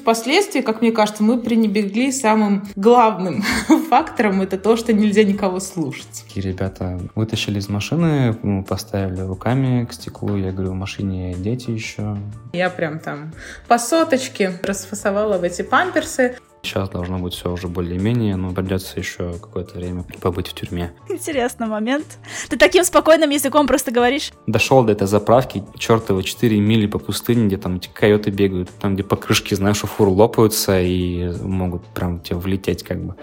Впоследствии, как мне кажется, мы пренебрегли самым главным фактором. Это то, что нельзя никого слушать. Такие ребята вытащили из машины, мы поставили руками к стеклу. Я говорю, в машине дети еще. Я прям там по соточке расфасовала в эти памперсы. Сейчас должно быть все уже более-менее, но придется еще какое-то время побыть в тюрьме. Интересный момент. Ты таким спокойным языком просто говоришь. Дошел до этой заправки, чертовы 4 мили по пустыне, где там эти койоты бегают, там, где покрышки, знаешь, у фур лопаются и могут прям тебе влететь как бы.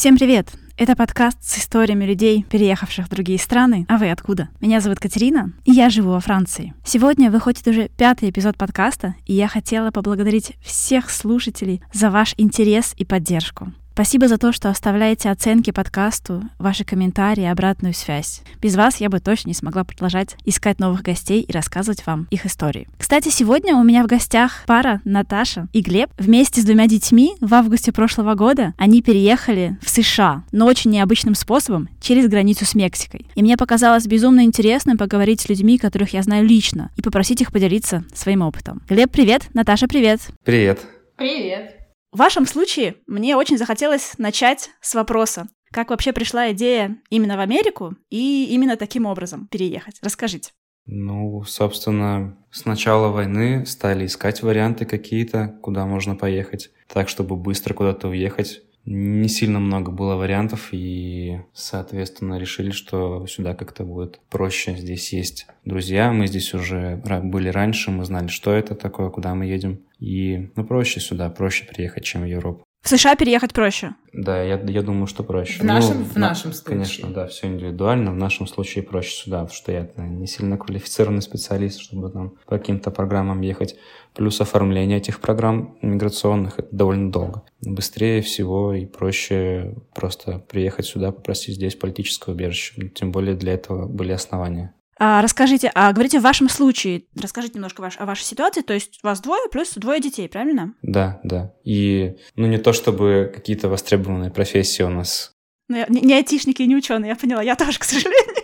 Всем привет! Это подкаст с историями людей, переехавших в другие страны. А вы откуда? Меня зовут Катерина, и я живу во Франции. Сегодня выходит уже пятый эпизод подкаста, и я хотела поблагодарить всех слушателей за ваш интерес и поддержку. Спасибо за то, что оставляете оценки подкасту, ваши комментарии, обратную связь. Без вас я бы точно не смогла продолжать искать новых гостей и рассказывать вам их истории. Кстати, сегодня у меня в гостях пара Наташа и Глеб. Вместе с двумя детьми в августе прошлого года они переехали в США, но очень необычным способом, через границу с Мексикой. И мне показалось безумно интересным поговорить с людьми, которых я знаю лично, и попросить их поделиться своим опытом. Глеб, привет! Наташа, привет! Привет! Привет! В вашем случае мне очень захотелось начать с вопроса. Как вообще пришла идея именно в Америку и именно таким образом переехать? Расскажите. Ну, собственно, с начала войны стали искать варианты какие-то, куда можно поехать, так, чтобы быстро куда-то уехать. Не сильно много было вариантов, и, соответственно, решили, что сюда как-то будет проще. Здесь есть друзья, мы здесь уже были раньше, мы знали, что это такое, куда мы едем. И, ну, проще сюда, проще приехать, чем в Европу. В США переехать проще? Да, я, я думаю, что проще. В нашем, ну, в нашем случае. Конечно, да, все индивидуально. В нашем случае проще сюда, потому что я не сильно квалифицированный специалист, чтобы там по каким-то программам ехать. Плюс оформление этих программ миграционных это довольно долго. Быстрее всего и проще просто приехать сюда, попросить здесь политическое убежище. Тем более для этого были основания. А, расскажите, а говорите в вашем случае, расскажите немножко ваш, о вашей ситуации, то есть у вас двое плюс двое детей, правильно? Да, да. И, ну, не то чтобы какие-то востребованные профессии у нас. Ну, я, не, не айтишники не ученые, я поняла, я тоже, к сожалению.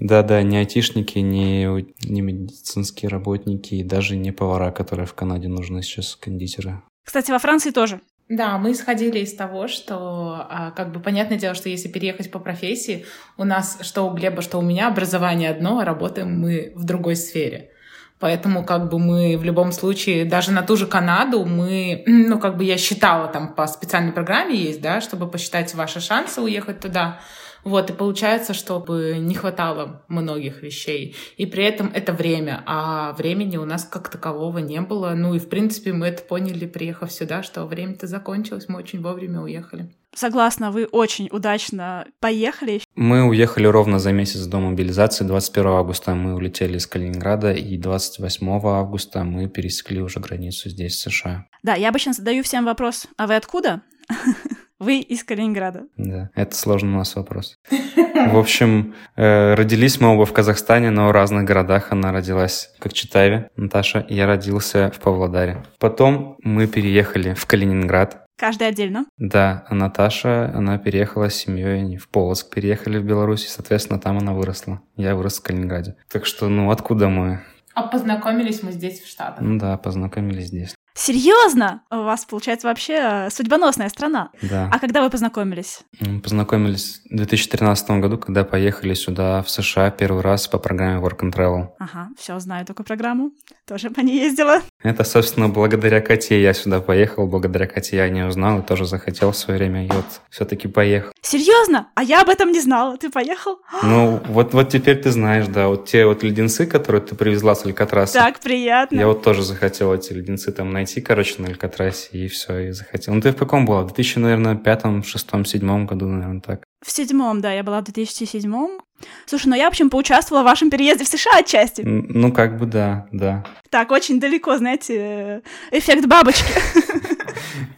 Да-да, не айтишники, не, не медицинские работники и даже не повара, которые в Канаде нужны сейчас, кондитеры. Кстати, во Франции тоже. Да, мы исходили из того, что, а, как бы, понятное дело, что если переехать по профессии, у нас, что у Глеба, что у меня, образование одно, а работаем мы в другой сфере. Поэтому как бы мы в любом случае, даже на ту же Канаду, мы, ну как бы я считала там по специальной программе есть, да, чтобы посчитать ваши шансы уехать туда. Вот, и получается, чтобы не хватало многих вещей. И при этом это время, а времени у нас как такового не было. Ну и, в принципе, мы это поняли, приехав сюда, что время-то закончилось, мы очень вовремя уехали. Согласна, вы очень удачно поехали. Мы уехали ровно за месяц до мобилизации. 21 августа мы улетели из Калининграда, и 28 августа мы пересекли уже границу здесь, в США. Да, я обычно задаю всем вопрос, а вы откуда? Вы из Калининграда. Да, это сложный у нас вопрос. В общем, э, родились мы оба в Казахстане, но в разных городах. Она родилась в Кокчетаве, Наташа, я родился в Павлодаре. Потом мы переехали в Калининград. Каждый отдельно? Да, а Наташа, она переехала с семьей, они в Полоцк переехали в Беларусь, и, соответственно, там она выросла. Я вырос в Калининграде. Так что, ну, откуда мы? А познакомились мы здесь, в Штатах. Ну да, познакомились здесь. Серьезно? У вас, получается, вообще э, судьбоносная страна. Да. А когда вы познакомились? Познакомились в 2013 году, когда поехали сюда, в США, первый раз по программе Work and Travel. Ага, все, знаю такую программу. Тоже по ней ездила. Это, собственно, благодаря Кате я сюда поехал, благодаря Кате я не узнал и тоже захотел в свое время, и вот все-таки поехал. Серьезно? А я об этом не знала. Ты поехал? Ну, вот, вот теперь ты знаешь, да, вот те вот леденцы, которые ты привезла с Алькатраса. Так, приятно. Я вот тоже захотел эти леденцы там найти найти, короче, на Алькатрасе, и все, и захотел. Ну, ты в каком была? В 2000, наверное, пятом, шестом, седьмом году, наверное, так. В седьмом, да, я была в 2007 Слушай, ну я, в общем, поучаствовала в вашем переезде в США отчасти. Ну, как бы да, да. Так, очень далеко, знаете, эффект бабочки.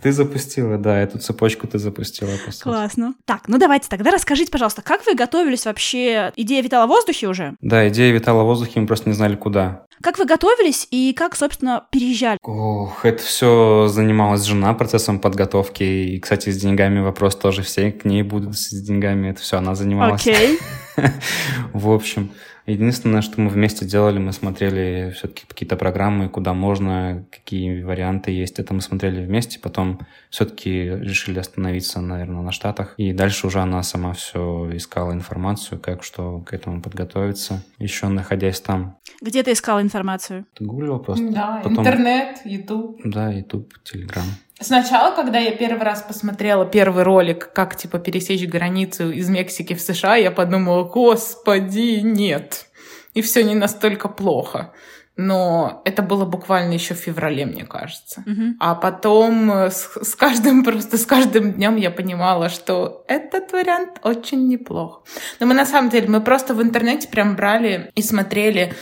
Ты запустила, да, эту цепочку ты запустила. Классно. Так, ну давайте тогда расскажите, пожалуйста, как вы готовились вообще? Идея витала в воздухе уже? Да, идея витала в воздухе, мы просто не знали, куда. Как вы готовились и как, собственно, переезжали? Ох, это все занималась жена процессом подготовки. И, кстати, с деньгами вопрос тоже все к ней будут с деньгами. Это все она занималась. Окей. В общем, Единственное, что мы вместе делали, мы смотрели все-таки какие-то программы, куда можно, какие варианты есть. Это мы смотрели вместе, потом все-таки решили остановиться, наверное, на Штатах. И дальше уже она сама все искала информацию, как что к этому подготовиться, еще находясь там. Где ты искала информацию? Ты гуглила просто? Да, потом... интернет, YouTube. Да, YouTube, Telegram. Сначала, когда я первый раз посмотрела первый ролик, как, типа, пересечь границу из Мексики в США, я подумала, господи, нет. И все не настолько плохо но это было буквально еще в феврале, мне кажется. Угу. А потом э, с, с каждым просто с каждым днем я понимала, что этот вариант очень неплох. Но мы на самом деле мы просто в интернете прям брали и смотрели,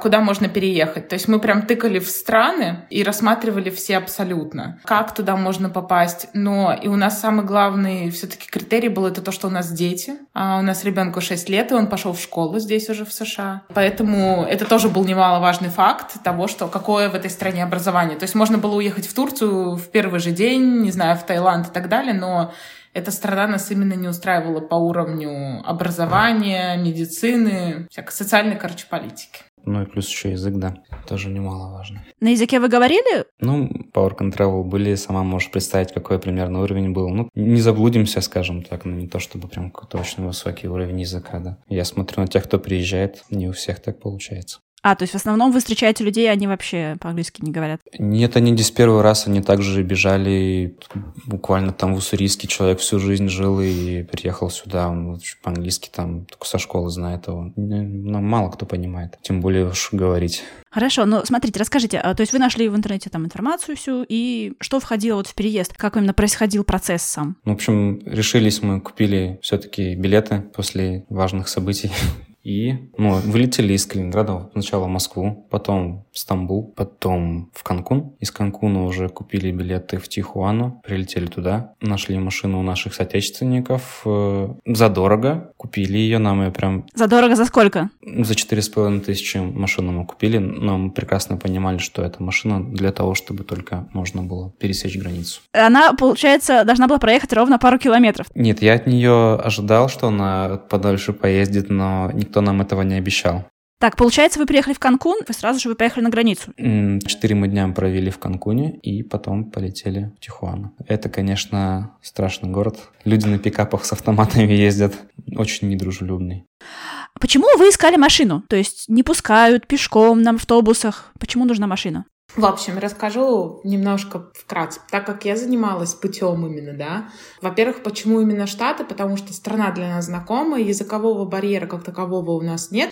куда можно переехать. То есть мы прям тыкали в страны и рассматривали все абсолютно, как туда можно попасть. Но и у нас самый главный все-таки критерий был это то, что у нас дети. А у нас ребенку 6 лет, и он пошел в школу здесь уже в США. Поэтому это тоже был немаловажный факт того, что какое в этой стране образование. То есть можно было уехать в Турцию в первый же день, не знаю, в Таиланд и так далее, но эта страна нас именно не устраивала по уровню образования, медицины, всякой социальной, короче, политики. Ну и плюс еще язык, да, тоже немаловажно. На языке вы говорили? Ну, Power Travel были, сама можешь представить, какой примерно уровень был. Ну, не заблудимся, скажем так, но не то, чтобы прям какой-то очень высокий уровень языка, да. Я смотрю на тех, кто приезжает, не у всех так получается. А, то есть в основном вы встречаете людей, они вообще по-английски не говорят? Нет, они не с первого раза, они также бежали, буквально там в Уссурийске человек всю жизнь жил и приехал сюда, он по-английски там только со школы знает его. Ну, мало кто понимает, тем более уж говорить. Хорошо, но смотрите, расскажите, а, то есть вы нашли в интернете там информацию всю, и что входило вот в переезд? Как именно происходил процесс сам? Ну, в общем, решились мы, купили все-таки билеты после важных событий и ну, вылетели из Калининграда сначала в Москву, потом в Стамбул, потом в Канкун. Из Канкуна уже купили билеты в Тихуану, прилетели туда, нашли машину у наших соотечественников. Э, задорого купили ее, нам ее прям... Задорого за сколько? За четыре с половиной тысячи машину мы купили, но мы прекрасно понимали, что эта машина для того, чтобы только можно было пересечь границу. Она, получается, должна была проехать ровно пару километров? Нет, я от нее ожидал, что она подольше поездит, но никто нам этого не обещал. Так, получается, вы приехали в Канкун, вы сразу же вы поехали на границу? Четыре мы дня провели в Канкуне и потом полетели в Тихуану. Это, конечно, страшный город. Люди на пикапах с автоматами ездят. Очень недружелюбный. Почему вы искали машину? То есть не пускают пешком на автобусах. Почему нужна машина? В общем, расскажу немножко вкратце, так как я занималась путем именно, да. Во-первых, почему именно Штаты? Потому что страна для нас знакомая, языкового барьера как такового у нас нет.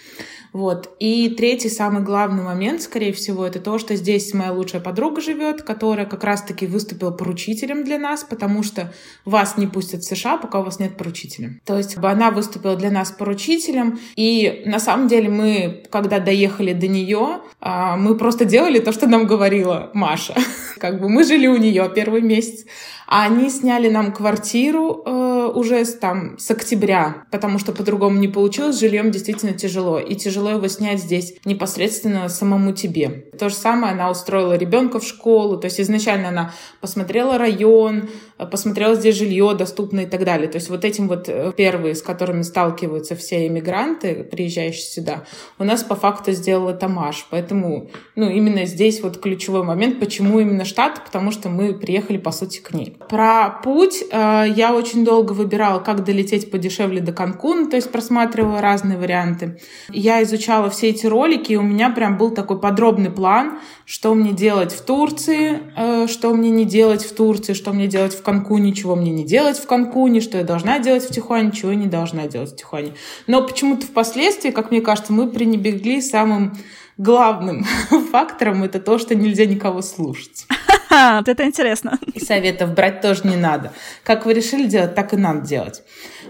Вот. И третий, самый главный момент, скорее всего, это то, что здесь моя лучшая подруга живет, которая как раз-таки выступила поручителем для нас, потому что вас не пустят в США, пока у вас нет поручителя. То есть она выступила для нас поручителем, и на самом деле мы, когда доехали до нее, а, мы просто делали то, что нам говорила Маша. Как бы мы жили у нее первый месяц, а они сняли нам квартиру э, уже с, там с октября, потому что по-другому не получилось. Жильем действительно тяжело. И тяжело его снять здесь непосредственно самому тебе. То же самое она устроила ребенка в школу. То есть изначально она посмотрела район, э, посмотрела здесь жилье доступное и так далее. То есть вот этим вот э, первые, с которыми сталкиваются все иммигранты, приезжающие сюда, у нас по факту сделала Тамаш. Поэтому ну, именно здесь вот ключевой момент, почему именно штат, потому что мы приехали, по сути, к ней. Про путь э, я очень долго выбирала, как долететь подешевле до Канкуна, то есть просматривала разные варианты. Я изучала все эти ролики, и у меня прям был такой подробный план, что мне делать в Турции, э, что мне не делать в Турции, что мне делать в Канкуне, чего мне не делать в Канкуне, что я должна делать в Тихуане, чего я не должна делать в Тихуане. Но почему-то впоследствии, как мне кажется, мы пренебрегли самым главным фактором это то, что нельзя никого слушать. Вот это интересно. И советов брать тоже не надо. Как вы решили делать, так и надо делать.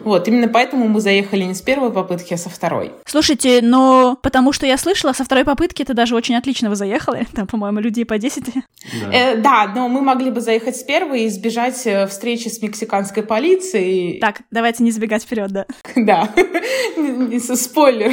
Вот, именно поэтому мы заехали не с первой попытки, а со второй. Слушайте, но потому что я слышала, со второй попытки это даже очень отлично вы заехали. Там, по-моему, людей по 10. Да. Э, да, но мы могли бы заехать с первой и избежать э, встречи с мексиканской полицией. Так, давайте не забегать вперед, да. Да, спойлер.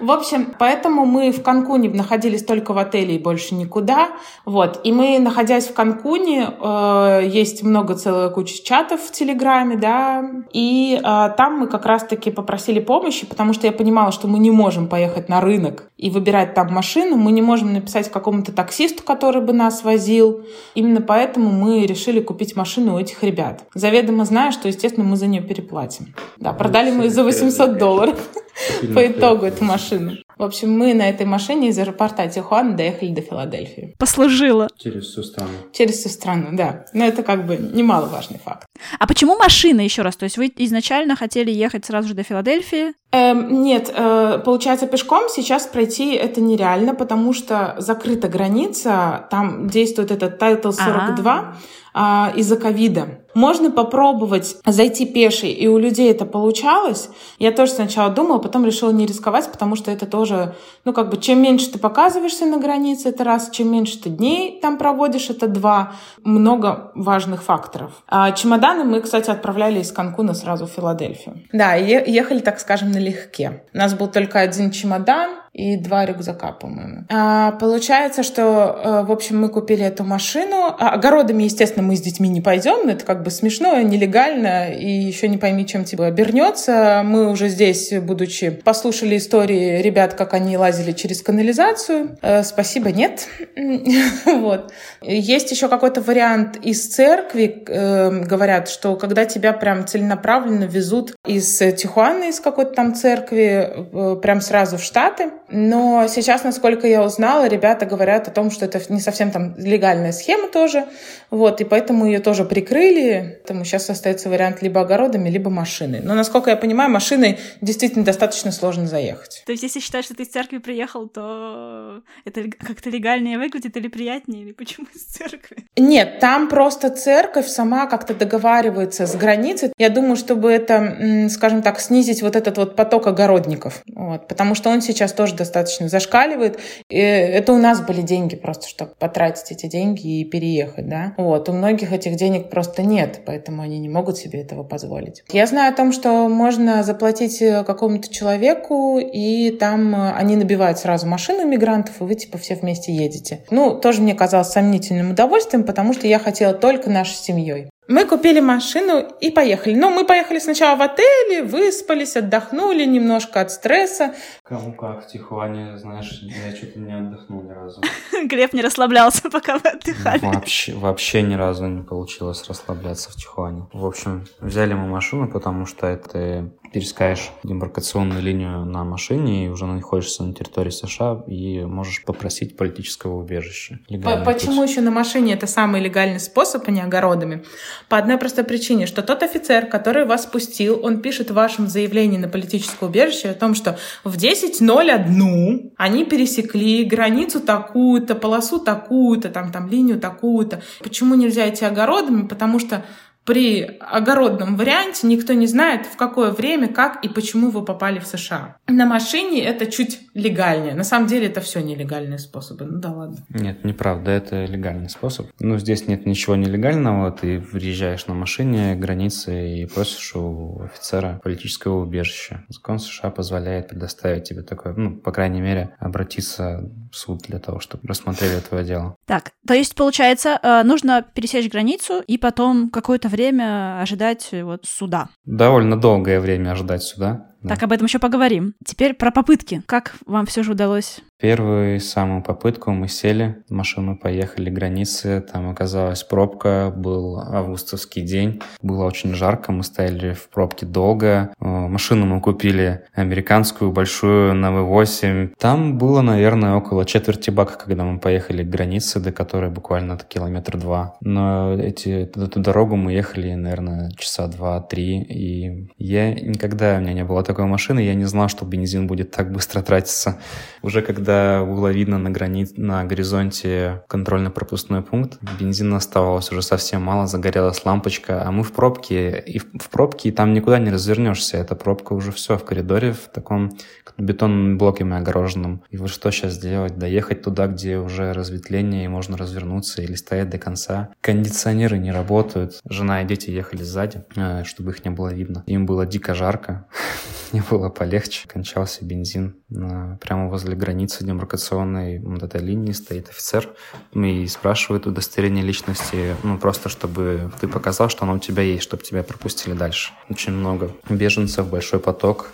В общем, поэтому мы в Канкуне находились только в отеле и больше никуда. Вот. И мы, находясь в Канкуне, э, есть много, целая куча чатов в Телеграме, да, и э, там мы как раз-таки попросили помощи, потому что я понимала, что мы не можем поехать на рынок и выбирать там машину, мы не можем написать какому-то таксисту, который бы нас возил. Именно поэтому мы решили купить машину у этих ребят. Заведомо зная, что, естественно, мы за нее переплатим. Да, продали мы ее за 800 долларов по итогу эту машину. В общем, мы на этой машине из аэропорта Тихуана доехали до Филадельфии. Послужила. Через всю страну. Через всю страну, да. Но это как бы немаловажный факт. А почему машина еще раз? То есть вы изначально хотели ехать сразу же до Филадельфии? Эм, нет, э, получается, пешком сейчас пройти это нереально, потому что закрыта граница, там действует этот Title 42, А-а-а а, из-за ковида. Можно попробовать зайти пешей, и у людей это получалось. Я тоже сначала думала, потом решила не рисковать, потому что это тоже, ну, как бы, чем меньше ты показываешься на границе, это раз, чем меньше ты дней там проводишь, это два. Много важных факторов. А чемоданы мы, кстати, отправляли из Канкуна сразу в Филадельфию. Да, ехали, так скажем, налегке. У нас был только один чемодан, и два рюкзака, по-моему. А, получается, что, э, в общем, мы купили эту машину. А, огородами, естественно, мы с детьми не пойдем, это как бы смешно, нелегально, и еще не пойми, чем тебе обернется. Мы уже здесь, будучи, послушали истории ребят, как они лазили через канализацию. Э, спасибо, нет. вот. Есть еще какой-то вариант из церкви, э, говорят, что когда тебя прям целенаправленно везут из Тихуаны, из какой-то там церкви, прям сразу в Штаты, но сейчас, насколько я узнала, ребята говорят о том, что это не совсем там легальная схема тоже. Вот, и поэтому ее тоже прикрыли. Поэтому сейчас остается вариант либо огородами, либо машиной. Но, насколько я понимаю, машиной действительно достаточно сложно заехать. То есть, если считаешь, что ты из церкви приехал, то это как-то легальнее выглядит или приятнее? Или почему из церкви? Нет, там просто церковь сама как-то договаривается с границей. Я думаю, чтобы это, скажем так, снизить вот этот вот поток огородников. Вот, потому что он сейчас тоже достаточно зашкаливает. И это у нас были деньги просто, чтобы потратить эти деньги и переехать, да. Вот, у многих этих денег просто нет, поэтому они не могут себе этого позволить. Я знаю о том, что можно заплатить э, какому-то человеку, и там э, они набивают сразу машину мигрантов, и вы типа все вместе едете. Ну, тоже мне казалось сомнительным удовольствием, потому что я хотела только нашей семьей. Мы купили машину и поехали. Ну, мы поехали сначала в отеле, выспались, отдохнули немножко от стресса. Кому как, в Тихуане, знаешь, я что-то не отдохнул ни разу. Глеб не расслаблялся, пока вы отдыхали. Вообще, вообще ни разу не получилось расслабляться в Тихуане. В общем, взяли мы машину, потому что это пересекаешь демаркационную линию на машине и уже находишься на территории США и можешь попросить политического убежища. Почему путь. еще на машине это самый легальный способ, а не огородами? По одной простой причине, что тот офицер, который вас спустил, он пишет в вашем заявлении на политическое убежище о том, что в 10.01 они пересекли границу такую-то, полосу такую-то, там, там линию такую-то. Почему нельзя идти огородами? Потому что при огородном варианте никто не знает, в какое время, как и почему вы попали в США. На машине это чуть легальнее. На самом деле это все нелегальные способы. Ну да ладно. Нет, неправда, это легальный способ. Ну, здесь нет ничего нелегального. Ты въезжаешь на машине границы и просишь у офицера политического убежища. Закон США позволяет предоставить тебе такое, ну, по крайней мере, обратиться в суд для того, чтобы рассмотрели твое дело. Так, то есть, получается, э, нужно пересечь границу и потом какое-то время время ожидать э, вот суда. Довольно долгое время ожидать суда. Да. Так, об этом еще поговорим. Теперь про попытки. Как вам все же удалось? Первую самую попытку мы сели машину, поехали границы. Там оказалась пробка, был августовский день. Было очень жарко, мы стояли в пробке долго. Э, машину мы купили американскую, большую, на V8. Там было, наверное, около четверти бака, когда мы поехали к границе, до которой буквально километр два. Но эти, эту дорогу мы ехали, наверное, часа два-три. И я никогда, у меня не было такой машины, я не знал, что бензин будет так быстро тратиться. Уже когда когда было видно на, грани... на горизонте контрольно-пропускной пункт, бензина оставалось уже совсем мало, загорелась лампочка, а мы в пробке, и в пробке, и там никуда не развернешься. Эта пробка уже все в коридоре, в таком бетонными блоками огороженном. И вот что сейчас делать? Доехать туда, где уже разветвление, и можно развернуться, или стоять до конца. Кондиционеры не работают. Жена и дети ехали сзади, э, чтобы их не было видно. Им было дико жарко, мне было полегче. Кончался бензин. Прямо возле границы демаркационной вот этой линии стоит офицер и спрашивает удостоверение личности, ну, просто чтобы ты показал, что оно у тебя есть, чтобы тебя пропустили дальше. Очень много беженцев, большой поток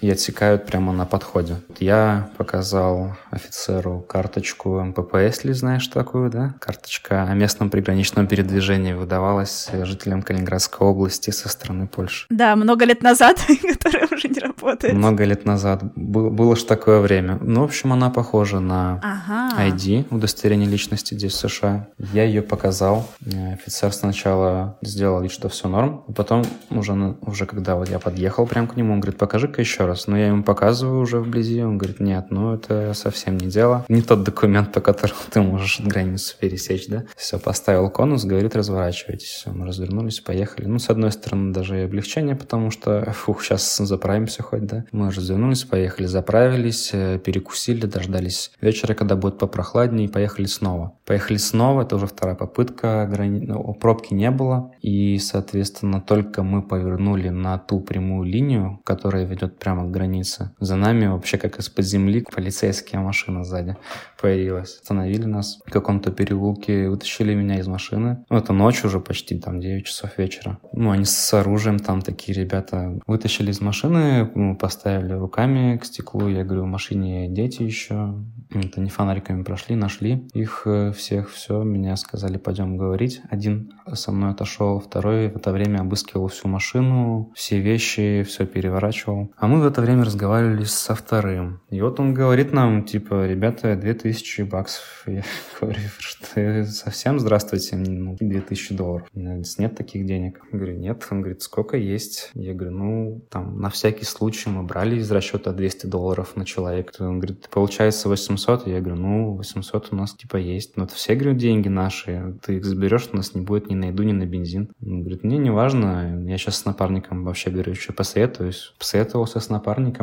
и отсекают прямо на подходе. Я показал офицеру карточку МПП, если знаешь такую, да? Карточка о местном приграничном передвижении выдавалась жителям Калининградской области со стороны Польши. Да, много лет назад, которая уже не работает. Много лет назад. Было, было же такое время. Ну, в общем, она похожа на ага. ID, удостоверение личности здесь в США. Я ее показал. Офицер сначала сделал вид, что все норм, а потом уже, уже когда вот я подъехал прям к нему, он говорит, покажи-ка еще раз. Но я ему показываю уже вблизи, он говорит, нет, ну это совсем не дело. Не тот документ, по которому ты можешь границу пересечь, да. Все, поставил конус, говорит, разворачивайтесь. Все, мы развернулись, поехали. Ну, с одной стороны, даже и облегчение, потому что, фух, сейчас заправимся хоть, да. Мы развернулись, поехали, заправились, э, перекусили, дождались вечера, когда будет попрохладнее, и поехали снова. Поехали снова, это уже вторая попытка, грани... ну, пробки не было, и, соответственно, только мы повернули на ту прямую линию, которая ведет прямо к границе. За нами вообще как из-под земли полицейская машина сзади появилась. Остановили нас в каком-то переулке, вытащили меня из машины. Ну, это ночь уже почти, там 9 часов вечера. Ну, они с оружием там такие ребята вытащили из машины, мы поставили руками к стеклу. Я говорю, в машине дети еще. Это не фонариками прошли, нашли их э, всех, все. Меня сказали, пойдем говорить. Один со мной отошел, второй в это время обыскивал всю машину, все вещи, все переворачивал. А мы это время разговаривали со вторым. И вот он говорит нам, типа, ребята, 2000 баксов. Я говорю, что совсем здравствуйте, ну, 2000 долларов. Нет таких денег. Я говорю, нет. Он говорит, сколько есть? Я говорю, ну, там, на всякий случай мы брали из расчета 200 долларов на человека. Он говорит, получается 800? Я говорю, ну, 800 у нас типа есть. Но это все, говорю, деньги наши. Ты их заберешь, у нас не будет ни на еду, ни на бензин. Он говорит, мне не важно. Я сейчас с напарником вообще, говорю, еще посоветуюсь. Посоветовался с напарником.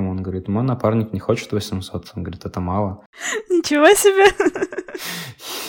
Он говорит, мой напарник не хочет 800. Он говорит, это мало. Ничего себе!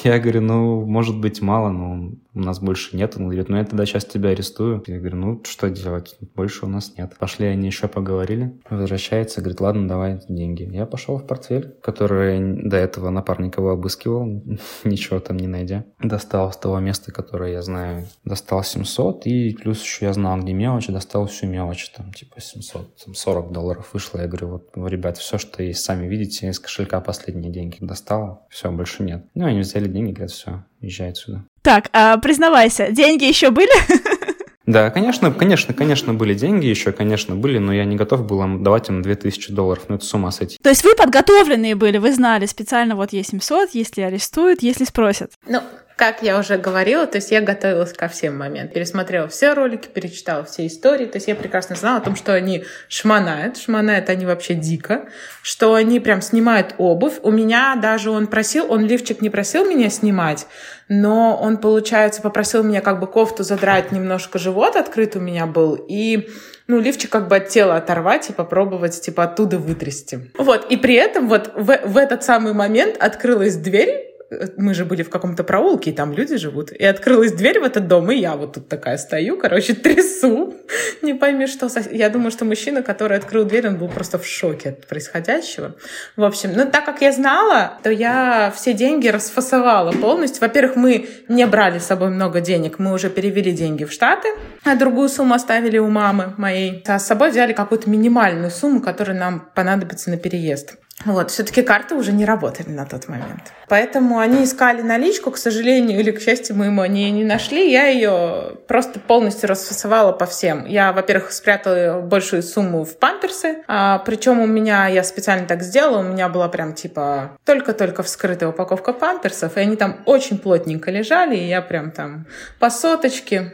Я говорю, ну, может быть, мало, но у нас больше нет. Он говорит, ну, я тогда сейчас тебя арестую. Я говорю, ну, что делать? Больше у нас нет. Пошли, они еще поговорили. Возвращается, говорит, ладно, давай деньги. Я пошел в портфель, который до этого напарник его обыскивал, ничего там не найдя. Достал с того места, которое я знаю, достал 700, и плюс еще я знал, где мелочь, достал всю мелочь, там, типа 700, там, 40 долларов вышло. Я говорю, вот, ребят, все, что есть, сами видите, из кошелька последние деньги достал, все, больше нет. Ну, они взяли деньги, говорят, все, езжай отсюда. Так, а признавайся, деньги еще были? Да, конечно, конечно, конечно, были деньги еще, конечно, были, но я не готов был давать им 2000 долларов, ну это с ума сойти. То есть вы подготовленные были, вы знали специально, вот есть 700, если арестуют, если спросят. Ну, как я уже говорила, то есть я готовилась ко всем моментам. Пересмотрела все ролики, перечитала все истории. То есть я прекрасно знала о том, что они шманают. Шманают они вообще дико. Что они прям снимают обувь. У меня даже он просил, он лифчик не просил меня снимать, но он, получается, попросил меня как бы кофту задрать немножко, живот открыт у меня был. И ну, лифчик как бы от тела оторвать и попробовать, типа, оттуда вытрясти. Вот, и при этом вот в, в этот самый момент открылась дверь, мы же были в каком-то проулке, и там люди живут. И открылась дверь в этот дом, и я вот тут такая стою, короче, трясу. Не пойми, что... Я думаю, что мужчина, который открыл дверь, он был просто в шоке от происходящего. В общем, ну, так как я знала, то я все деньги расфасовала полностью. Во-первых, мы не брали с собой много денег, мы уже перевели деньги в Штаты, а другую сумму оставили у мамы моей. А с собой взяли какую-то минимальную сумму, которая нам понадобится на переезд. Вот, все-таки карты уже не работали на тот момент. Поэтому они искали наличку, к сожалению, или к счастью моему, они не нашли. Я ее просто полностью расфасовала по всем. Я, во-первых, спрятала большую сумму в памперсы, а, причем у меня, я специально так сделала, у меня была прям типа только-только вскрытая упаковка памперсов, и они там очень плотненько лежали, и я прям там по соточке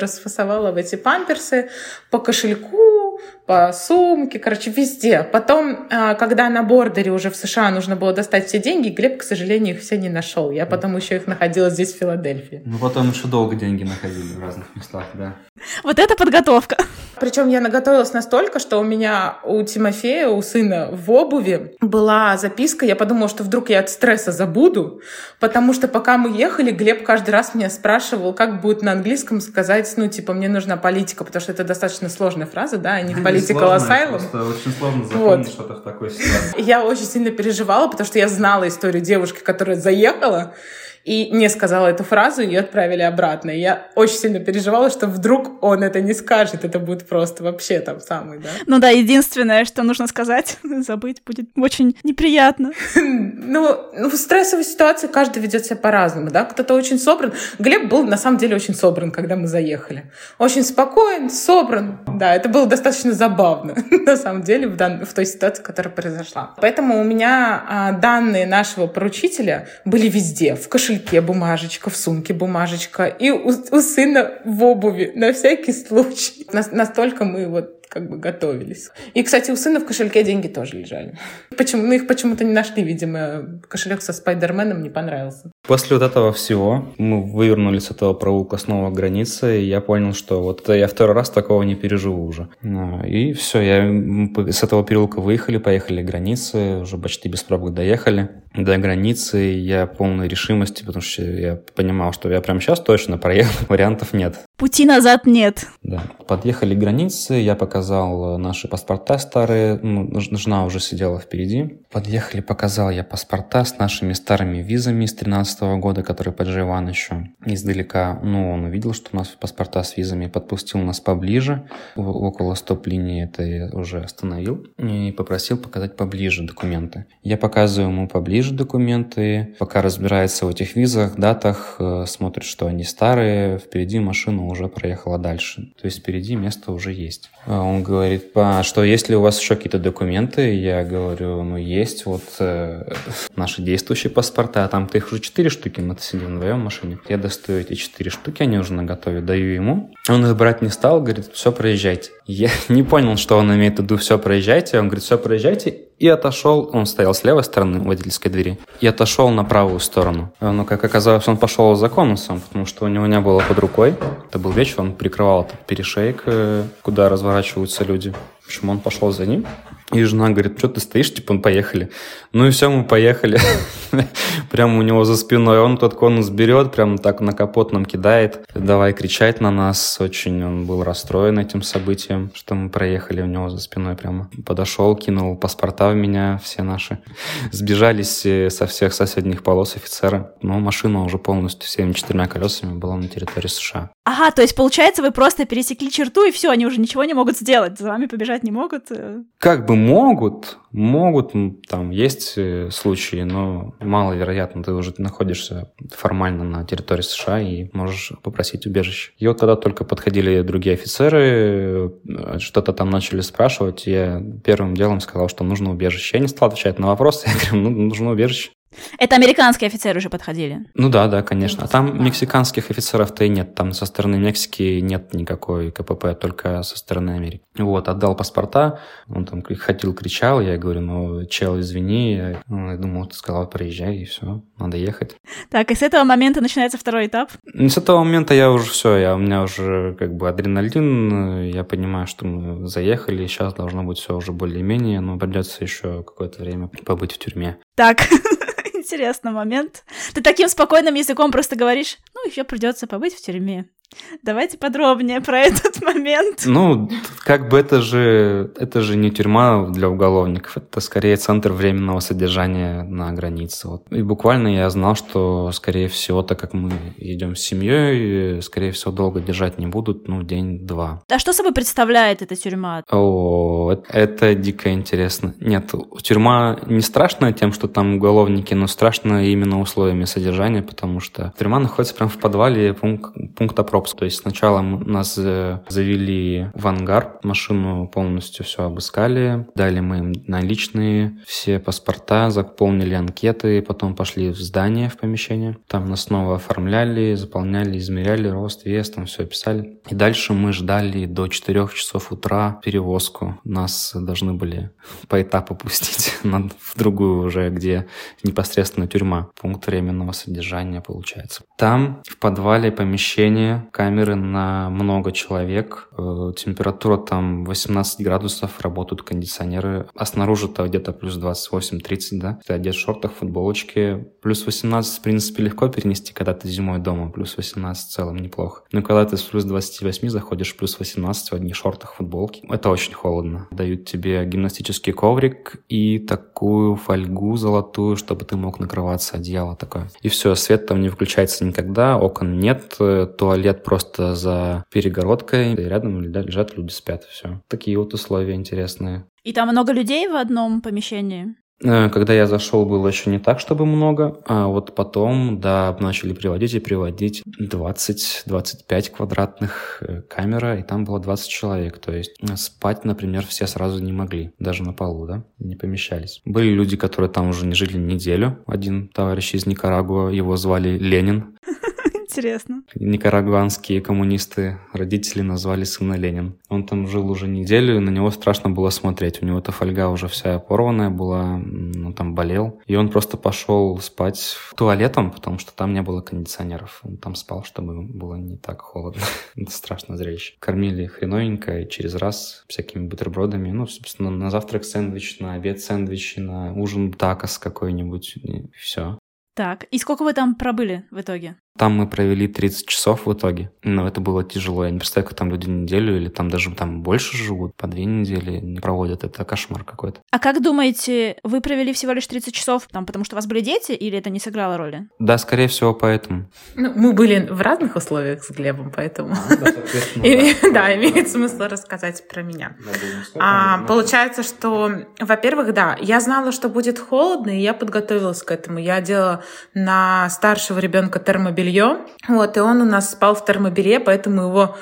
расфасовала в эти памперсы, по кошельку, по сумке, короче, везде. Потом, а, когда на бордере уже в США нужно было достать все деньги, Глеб, к сожалению, их все не нашел. Я потом еще их находила здесь, в Филадельфии. Ну, потом еще долго деньги находили в разных местах, да. Вот это подготовка. Причем я наготовилась настолько, что у меня у Тимофея, у сына в обуви была записка. Я подумала, что вдруг я от стресса забуду, потому что пока мы ехали, Глеб каждый раз меня спрашивал, как будет на английском сказать, ну, типа, мне нужна политика, потому что это достаточно сложная фраза, да, а не political asylum. очень сложно запомнить вот. что-то в такой ситуации. Я очень сильно переживала, потому что я знала историю девушки, которая заехала, и не сказала эту фразу, ее отправили обратно. И я очень сильно переживала, что вдруг он это не скажет, это будет просто вообще там самый, да? Ну да, единственное, что нужно сказать, забыть будет очень неприятно. Ну, ну, в стрессовой ситуации каждый ведет себя по-разному, да? Кто-то очень собран. Глеб был, на самом деле, очень собран, когда мы заехали. Очень спокоен, собран. Да, это было достаточно забавно, на самом деле, в, дан... в той ситуации, которая произошла. Поэтому у меня а, данные нашего поручителя были везде. В кошельке кошельке бумажечка, в сумке бумажечка, и у, у сына в обуви, на всякий случай. Настолько мы вот как бы готовились. И, кстати, у сына в кошельке деньги тоже лежали. Почему? Ну, их почему-то не нашли, видимо. Кошелек со Спайдерменом не понравился. После вот этого всего мы вывернули с этого проулка снова к границе, и я понял, что вот я второй раз такого не переживу уже. А, и все, я с этого переулка выехали, поехали к границе, уже почти без пробок доехали. До границы я полной решимости, потому что я понимал, что я прямо сейчас точно проеду, вариантов нет. Пути назад нет. Да. Подъехали к границе, я показал наши паспорта старые, ну, жена уже сидела впереди. Подъехали, показал я паспорта с нашими старыми визами с 13 года, которые подживан еще издалека. Ну, он увидел, что у нас паспорта с визами, подпустил нас поближе, около стоп-линии это я уже остановил, и попросил показать поближе документы. Я показываю ему поближе документы, пока разбирается в этих визах, датах, э, смотрит, что они старые, впереди машину уже проехала дальше. То есть впереди место уже есть. А он говорит, а что, есть ли у вас еще какие-то документы? Я говорю, ну есть, вот э, наши действующие паспорта, а там их уже четыре штуки, мы сидим вдвоем в машине. Я достаю эти четыре штуки, они уже на готове, даю ему. Он их брать не стал, говорит, все, проезжайте. Я не понял, что он имеет в виду, все, проезжайте. Он говорит, все, проезжайте. И отошел, он стоял с левой стороны водительской двери, и отошел на правую сторону. Но, как оказалось, он пошел за конусом, потому что у него не было под рукой. Это был вечер, он прикрывал этот перешейк, э, куда разворачиваются люди. В общем, он пошел за ним. И жена говорит, что ты стоишь, типа, он поехали. Ну и все, мы поехали. Прямо у него за спиной. Он тот конус берет, прям так на капот нам кидает. Давай кричать на нас. Очень он был расстроен этим событием, что мы проехали у него за спиной прямо. Подошел, кинул паспорта в меня, все наши. Сбежались э, со всех соседних полос офицера. Но машина уже полностью всеми четырьмя колесами была на территории США. Ага, то есть, получается, вы просто пересекли черту, и все, они уже ничего не могут сделать. За вами побежать не могут? Э? Как бы могут, могут, там есть э, случаи, но маловероятно, ты уже находишься формально на территории США и можешь попросить убежище. И вот когда только подходили другие офицеры, э, что-то там начали спрашивать, я первым делом сказал, что нужно убежище. Я не стал отвечать на вопросы, я говорю, ну, нужно убежище. Это американские офицеры уже подходили? Ну да, да, конечно. А там мексиканских офицеров-то и нет. Там со стороны Мексики нет никакой КПП, только со стороны Америки. Вот, отдал паспорта, он там ходил, кричал, я говорю, ну, чел, извини. Я, ну, я думал, ты сказал, проезжай, и все, надо ехать. Так, и с этого момента начинается второй этап? С этого момента я уже все, я, у меня уже как бы адреналин, я понимаю, что мы заехали, сейчас должно быть все уже более-менее, но придется еще какое-то время побыть в тюрьме. Так, интересный момент. Ты таким спокойным языком просто говоришь, ну, еще придется побыть в тюрьме. Давайте подробнее про этот момент. Ну, как бы это же, это же не тюрьма для уголовников, это скорее центр временного содержания на границе. Вот. И буквально я знал, что, скорее всего, так как мы идем с семьей, скорее всего, долго держать не будут, ну, день-два. А что собой представляет эта тюрьма? О, это, это дико интересно. Нет, тюрьма не страшная тем, что там уголовники, но страшно именно условиями содержания, потому что тюрьма находится прямо в подвале пункта пропуск. То есть сначала нас э, завели в ангар, машину полностью все обыскали, дали мы им наличные, все паспорта, заполнили анкеты, потом пошли в здание, в помещение. Там нас снова оформляли, заполняли, измеряли рост, вес, там все описали. И дальше мы ждали до 4 часов утра перевозку. Нас должны были по этапу пустить в другую уже, где непосредственно тюрьма, пункт временного содержания получается. Там в подвале помещение, камеры на много человек, э, температура там 18 градусов, работают кондиционеры, а снаружи-то где-то плюс 28-30, да? Ты одет в шортах, футболочке, плюс 18, в принципе, легко перенести, когда ты зимой дома, плюс 18 в целом неплохо. Но когда ты с плюс 28 заходишь, плюс 18 в одних шортах, футболке, это очень холодно. Дают тебе гимнастический коврик и такую фольгу золотую, чтобы ты мог накрываться, одеяло такое. И все, свет там не включается никогда, окон нет, э, туалет просто за перегородкой, и рядом лежат люди, спят, все. Такие вот условия интересные. И там много людей в одном помещении? Э, когда я зашел, было еще не так, чтобы много, а вот потом, да, начали приводить и приводить 20-25 квадратных э, камера, и там было 20 человек, то есть э, спать, например, все сразу не могли, даже на полу, да, не помещались. Были люди, которые там уже не жили неделю, один товарищ из Никарагуа, его звали Ленин, Интересно. Никарагуанские коммунисты, родители назвали сына Ленин. Он там жил уже неделю, и на него страшно было смотреть. У него эта фольга уже вся порванная была, ну там болел. И он просто пошел спать туалетом, потому что там не было кондиционеров. Он там спал, чтобы было не так холодно. Это страшное зрелище. Кормили хреновенько и через раз всякими бутербродами. Ну, собственно, на завтрак сэндвич, на обед сэндвич, на ужин такос какой-нибудь. И все. Так, и сколько вы там пробыли в итоге? Там мы провели 30 часов в итоге, но это было тяжело. Я не представляю, как там люди неделю или там даже там больше живут, по две недели не проводят. Это кошмар какой-то. А как думаете, вы провели всего лишь 30 часов, там, потому что у вас были дети, или это не сыграло роли? Да, скорее всего, поэтому. Ну, мы были в разных условиях с Глебом, поэтому... Да, имеет смысл рассказать про меня. А, получается, что, во-первых, да, я знала, что будет холодно, и я подготовилась к этому. Я делала на старшего ребенка термобилет белье. Вот, и он у нас спал в термобелье, поэтому его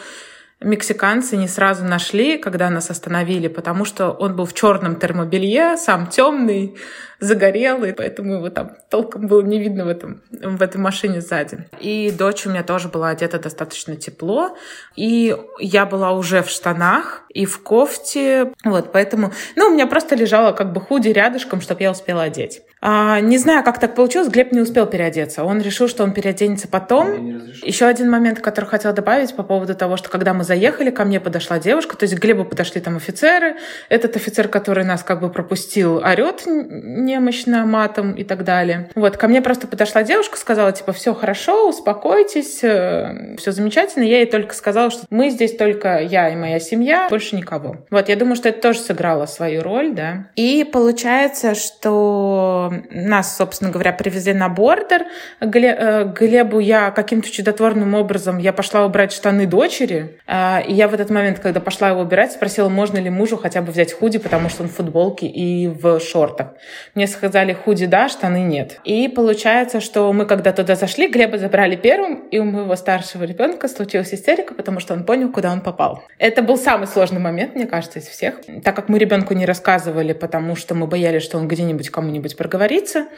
мексиканцы не сразу нашли, когда нас остановили, потому что он был в черном термобелье, сам темный, загорелый, поэтому его там толком было не видно в, этом, в этой машине сзади. И дочь у меня тоже была одета достаточно тепло, и я была уже в штанах и в кофте, вот, поэтому, ну, у меня просто лежало как бы худи рядышком, чтобы я успела одеть. А, не знаю, как так получилось, Глеб не успел переодеться. Он решил, что он переоденется потом. Еще один момент, который хотел добавить по поводу того, что когда мы заехали, ко мне подошла девушка, то есть к Глебу подошли там офицеры. Этот офицер, который нас как бы пропустил, орет немощно матом и так далее. Вот, ко мне просто подошла девушка, сказала, типа, все хорошо, успокойтесь, э, все замечательно. Я ей только сказала, что мы здесь только я и моя семья, больше никого. Вот, я думаю, что это тоже сыграло свою роль, да. И получается, что нас, собственно говоря, привезли на бордер. Э, Глебу я каким-то чудотворным образом, я пошла убрать штаны дочери. А, и я в этот момент, когда пошла его убирать, спросила, можно ли мужу хотя бы взять худи, потому что он в футболке и в шортах. Мне сказали, худи да, штаны нет. И получается, что мы когда туда зашли, Глеба забрали первым, и у моего старшего ребенка случилась истерика, потому что он понял, куда он попал. Это был самый сложный момент, мне кажется, из всех. Так как мы ребенку не рассказывали, потому что мы боялись, что он где-нибудь кому-нибудь проговорит, говорится.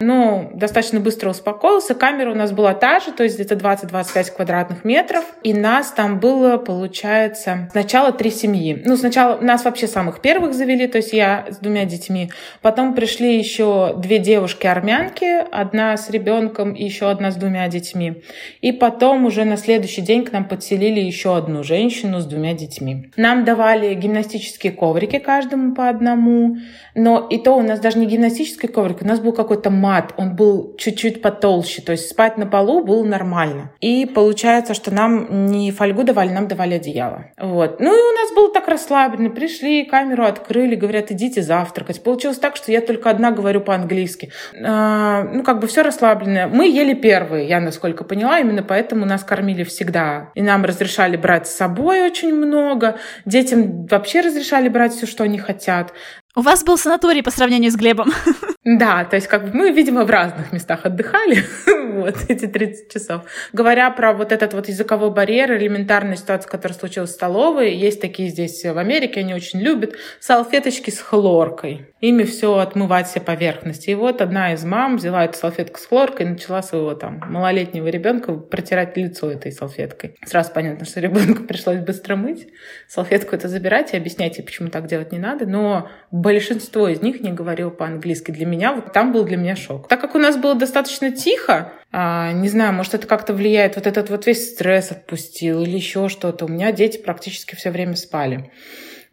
Но достаточно быстро успокоился. Камера у нас была та же, то есть где-то 20-25 квадратных метров. И нас там было, получается, сначала три семьи. Ну, сначала нас вообще самых первых завели, то есть я с двумя детьми. Потом пришли еще две девушки-армянки, одна с ребенком и еще одна с двумя детьми. И потом уже на следующий день к нам подселили еще одну женщину с двумя детьми. Нам давали гимнастические коврики каждому по одному, но и то у нас даже не гимнастический коврик, коврик, у нас был какой-то мат, он был чуть-чуть потолще, то есть спать на полу было нормально. И получается, что нам не фольгу давали, нам давали одеяло. Вот. Ну и у нас было так расслаблено. Пришли, камеру открыли, говорят, идите завтракать. Получилось так, что я только одна говорю по-английски. А, ну, как бы все расслабленное. Мы ели первые, я насколько поняла, именно поэтому нас кормили всегда. И нам разрешали брать с собой очень много. Детям вообще разрешали брать все, что они хотят. У вас был санаторий по сравнению с Глебом. Да, то есть как бы мы, видимо, в разных местах отдыхали вот эти 30 часов. Говоря про вот этот вот языковой барьер, элементарная ситуация, которая случилась в столовой, есть такие здесь в Америке, они очень любят салфеточки с хлоркой. Ими все отмывать все поверхности. И вот одна из мам взяла эту салфетку с хлоркой и начала своего там малолетнего ребенка протирать лицо этой салфеткой. Сразу понятно, что ребенку пришлось быстро мыть, салфетку это забирать и объяснять ей, почему так делать не надо. Но большинство из них не говорил по-английски. Для меня вот там был для меня шок. Так как у нас было достаточно тихо, а, не знаю, может, это как-то влияет, вот этот вот весь стресс отпустил или еще что-то. У меня дети практически все время спали.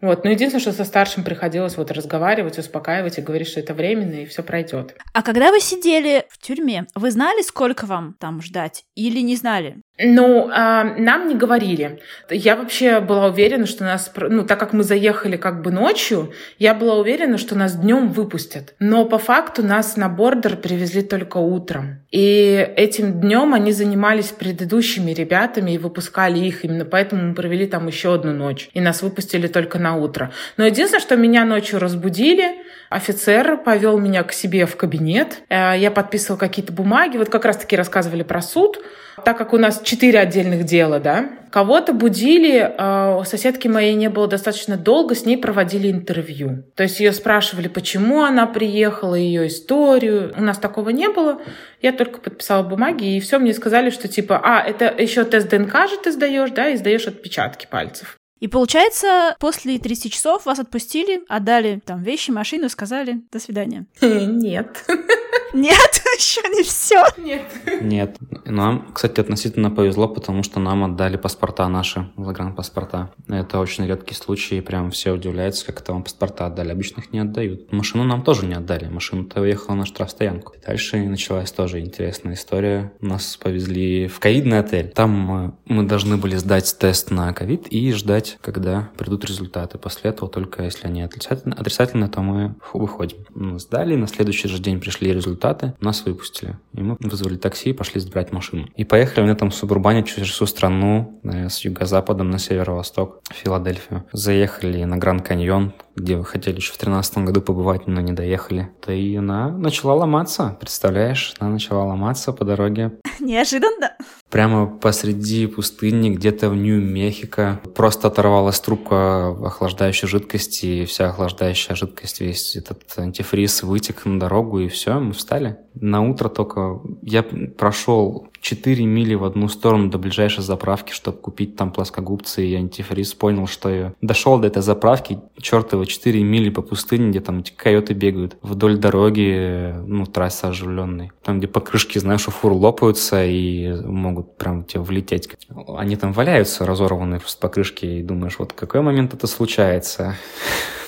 Вот. Но единственное, что со старшим приходилось вот разговаривать, успокаивать и говорить, что это временно, и все пройдет. А когда вы сидели в тюрьме, вы знали, сколько вам там ждать? Или не знали? Ну, э, нам не говорили. Я вообще была уверена, что нас, ну, так как мы заехали как бы ночью, я была уверена, что нас днем выпустят. Но по факту нас на бордер привезли только утром. И этим днем они занимались предыдущими ребятами и выпускали их. Именно поэтому мы провели там еще одну ночь. И нас выпустили только на утро. Но единственное, что меня ночью разбудили, офицер повел меня к себе в кабинет. Э, я подписывала какие-то бумаги. Вот как раз-таки рассказывали про суд. Так как у нас четыре отдельных дела, да, кого-то будили, э, у соседки моей не было достаточно долго, с ней проводили интервью. То есть ее спрашивали, почему она приехала, ее историю. У нас такого не было. Я только подписала бумаги, и все мне сказали, что типа, а, это еще тест ДНК же ты сдаешь, да, и сдаешь отпечатки пальцев. И получается, после 30 часов вас отпустили, отдали там вещи, машину, сказали «до свидания». Нет. Нет, еще не все. Нет. Нет. Нам, кстати, относительно повезло, потому что нам отдали паспорта наши, загранпаспорта. Это очень редкий случай, и прям все удивляются, как это вам паспорта отдали. Обычно их не отдают. Машину нам тоже не отдали. Машина-то уехала на штрафстоянку. Дальше началась тоже интересная история. Нас повезли в ковидный отель. Там мы, мы должны были сдать тест на ковид и ждать, когда придут результаты. После этого только если они отрицательные, отрицательные то мы выходим. Мы сдали, на следующий же день пришли результаты результаты, нас выпустили. И мы вызвали такси и пошли забирать машину. И поехали на этом субурбане через всю страну, э, с юго-запада на северо-восток, Филадельфию. Заехали на Гранд Каньон, где вы хотели еще в 2013 году побывать, но не доехали. Да и она начала ломаться, представляешь? Она начала ломаться по дороге. Неожиданно. Прямо посреди пустыни, где-то в Нью-Мехико, просто оторвалась трубка охлаждающей жидкости, и вся охлаждающая жидкость, весь этот антифриз вытек на дорогу, и все, мы встали. На утро только я прошел 4 мили в одну сторону до ближайшей заправки, чтобы купить там плоскогубцы и антифриз. Понял, что я дошел до этой заправки, чертово 4 мили по пустыне, где там эти койоты бегают. Вдоль дороги, ну, трасса оживленной. Там, где покрышки, знаешь, у фур лопаются и могут прям тебе влететь. Они там валяются, разорванные просто покрышки, и думаешь, вот какой момент это случается?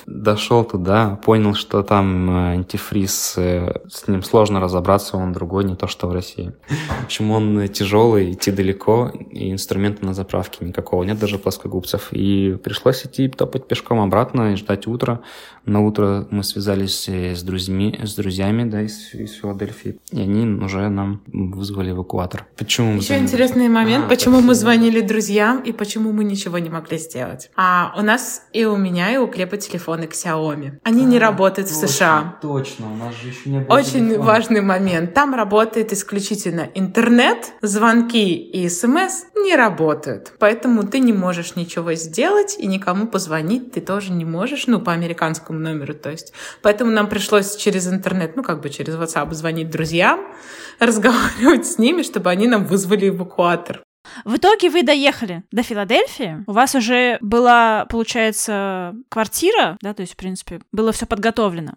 Дошел туда, понял, что там э, антифриз, э, с ним сложно разобраться, он другой, не то, что в России. В общем, он тяжелый, идти далеко, и инструмента на заправке никакого нет, даже плоскогубцев. И пришлось идти топать пешком обратно и ждать утра. На утро мы связались э, с друзьями, с друзьями да, из, из Филадельфии, и они уже нам вызвали эвакуатор. Почему? Еще интересный момент, а, почему мы звонили друзьям и почему мы ничего не могли сделать. А у нас и у меня, и у Клепа телефоны Xiaomi. Они а, не работают точно, в США. Точно, у нас же еще не было Очень телефона. важный момент. Там работает исключительно интернет, звонки и смс не работают. Поэтому ты не можешь ничего сделать и никому позвонить ты тоже не можешь, ну, по американскому номеру, то есть. Поэтому нам пришлось через интернет, ну, как бы через WhatsApp звонить друзьям, разговаривать с ними, чтобы они нам вызвали эвакуатор. В итоге вы доехали до Филадельфии. У вас уже была, получается, квартира, да, то есть, в принципе, было все подготовлено.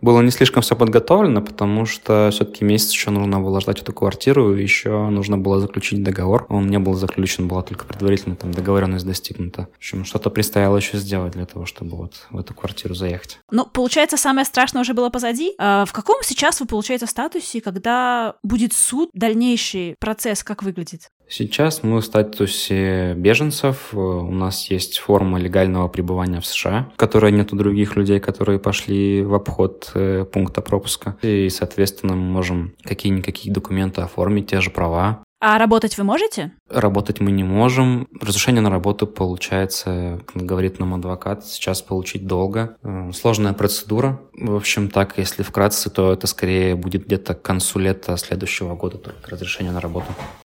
Было не слишком все подготовлено, потому что все-таки месяц еще нужно было ждать эту квартиру, еще нужно было заключить договор. Он не был заключен, была только предварительно там договоренность достигнута. В общем, что-то предстояло еще сделать для того, чтобы вот в эту квартиру заехать. Ну, получается, самое страшное уже было позади. А в каком сейчас вы, получается, статусе, когда будет суд, дальнейший процесс, как выглядит? Сейчас мы в статусе беженцев. У нас есть форма легального пребывания в США, которая нет у других людей, которые пошли в обход э, пункта пропуска. И, соответственно, мы можем какие-никакие документы оформить, те же права, А работать вы можете? Работать мы не можем. Разрешение на работу получается, как говорит нам адвокат, сейчас получить долго. Э, сложная процедура. В общем, так, если вкратце, то это скорее будет где-то к концу лета следующего года только разрешение на работу.